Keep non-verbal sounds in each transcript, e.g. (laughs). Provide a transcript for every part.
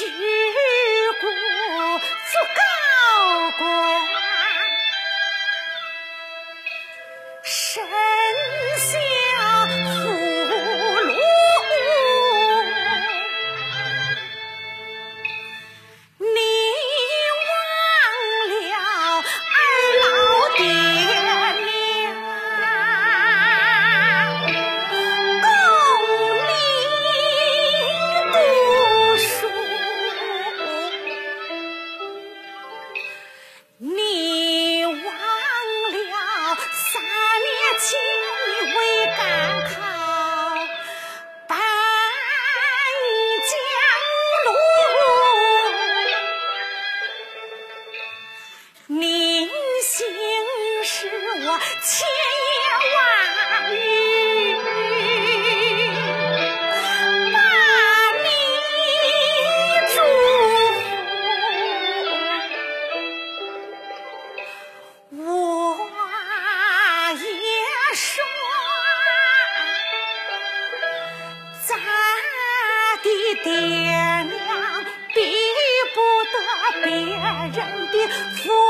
you. (laughs) 千言万语把你祝福我也说咱的爹娘比不得别人的福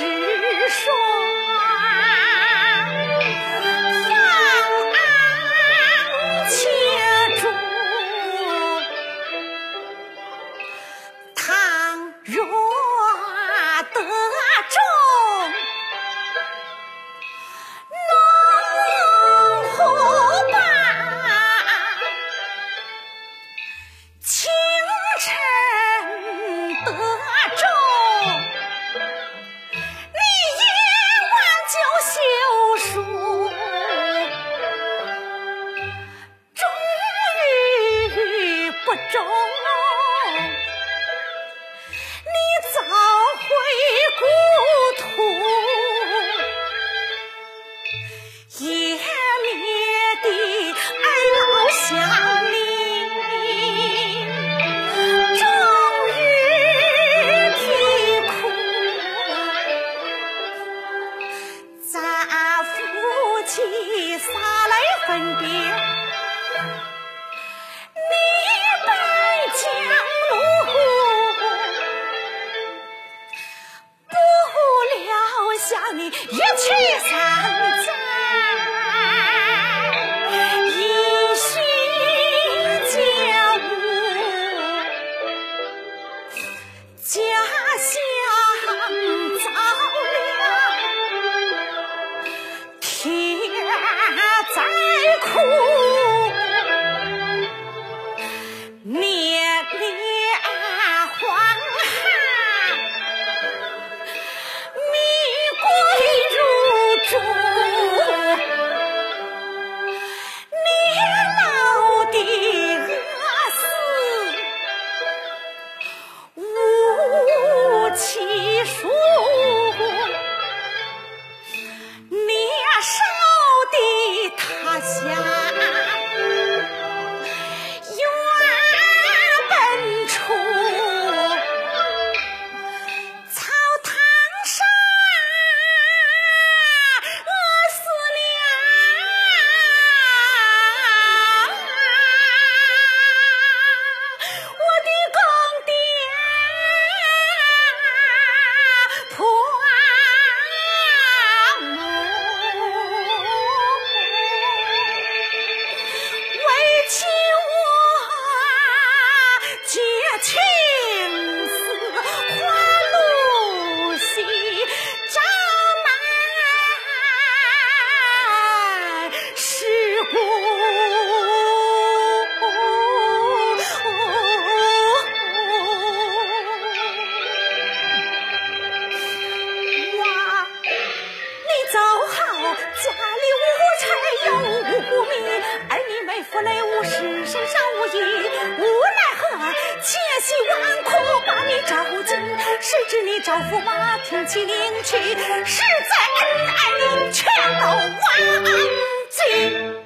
see. 行七叔。家里无柴又无米儿女们负累无事身上无衣无奈何千辛万苦把你找进谁知你招驸马听起灵去实在恩爱全都忘记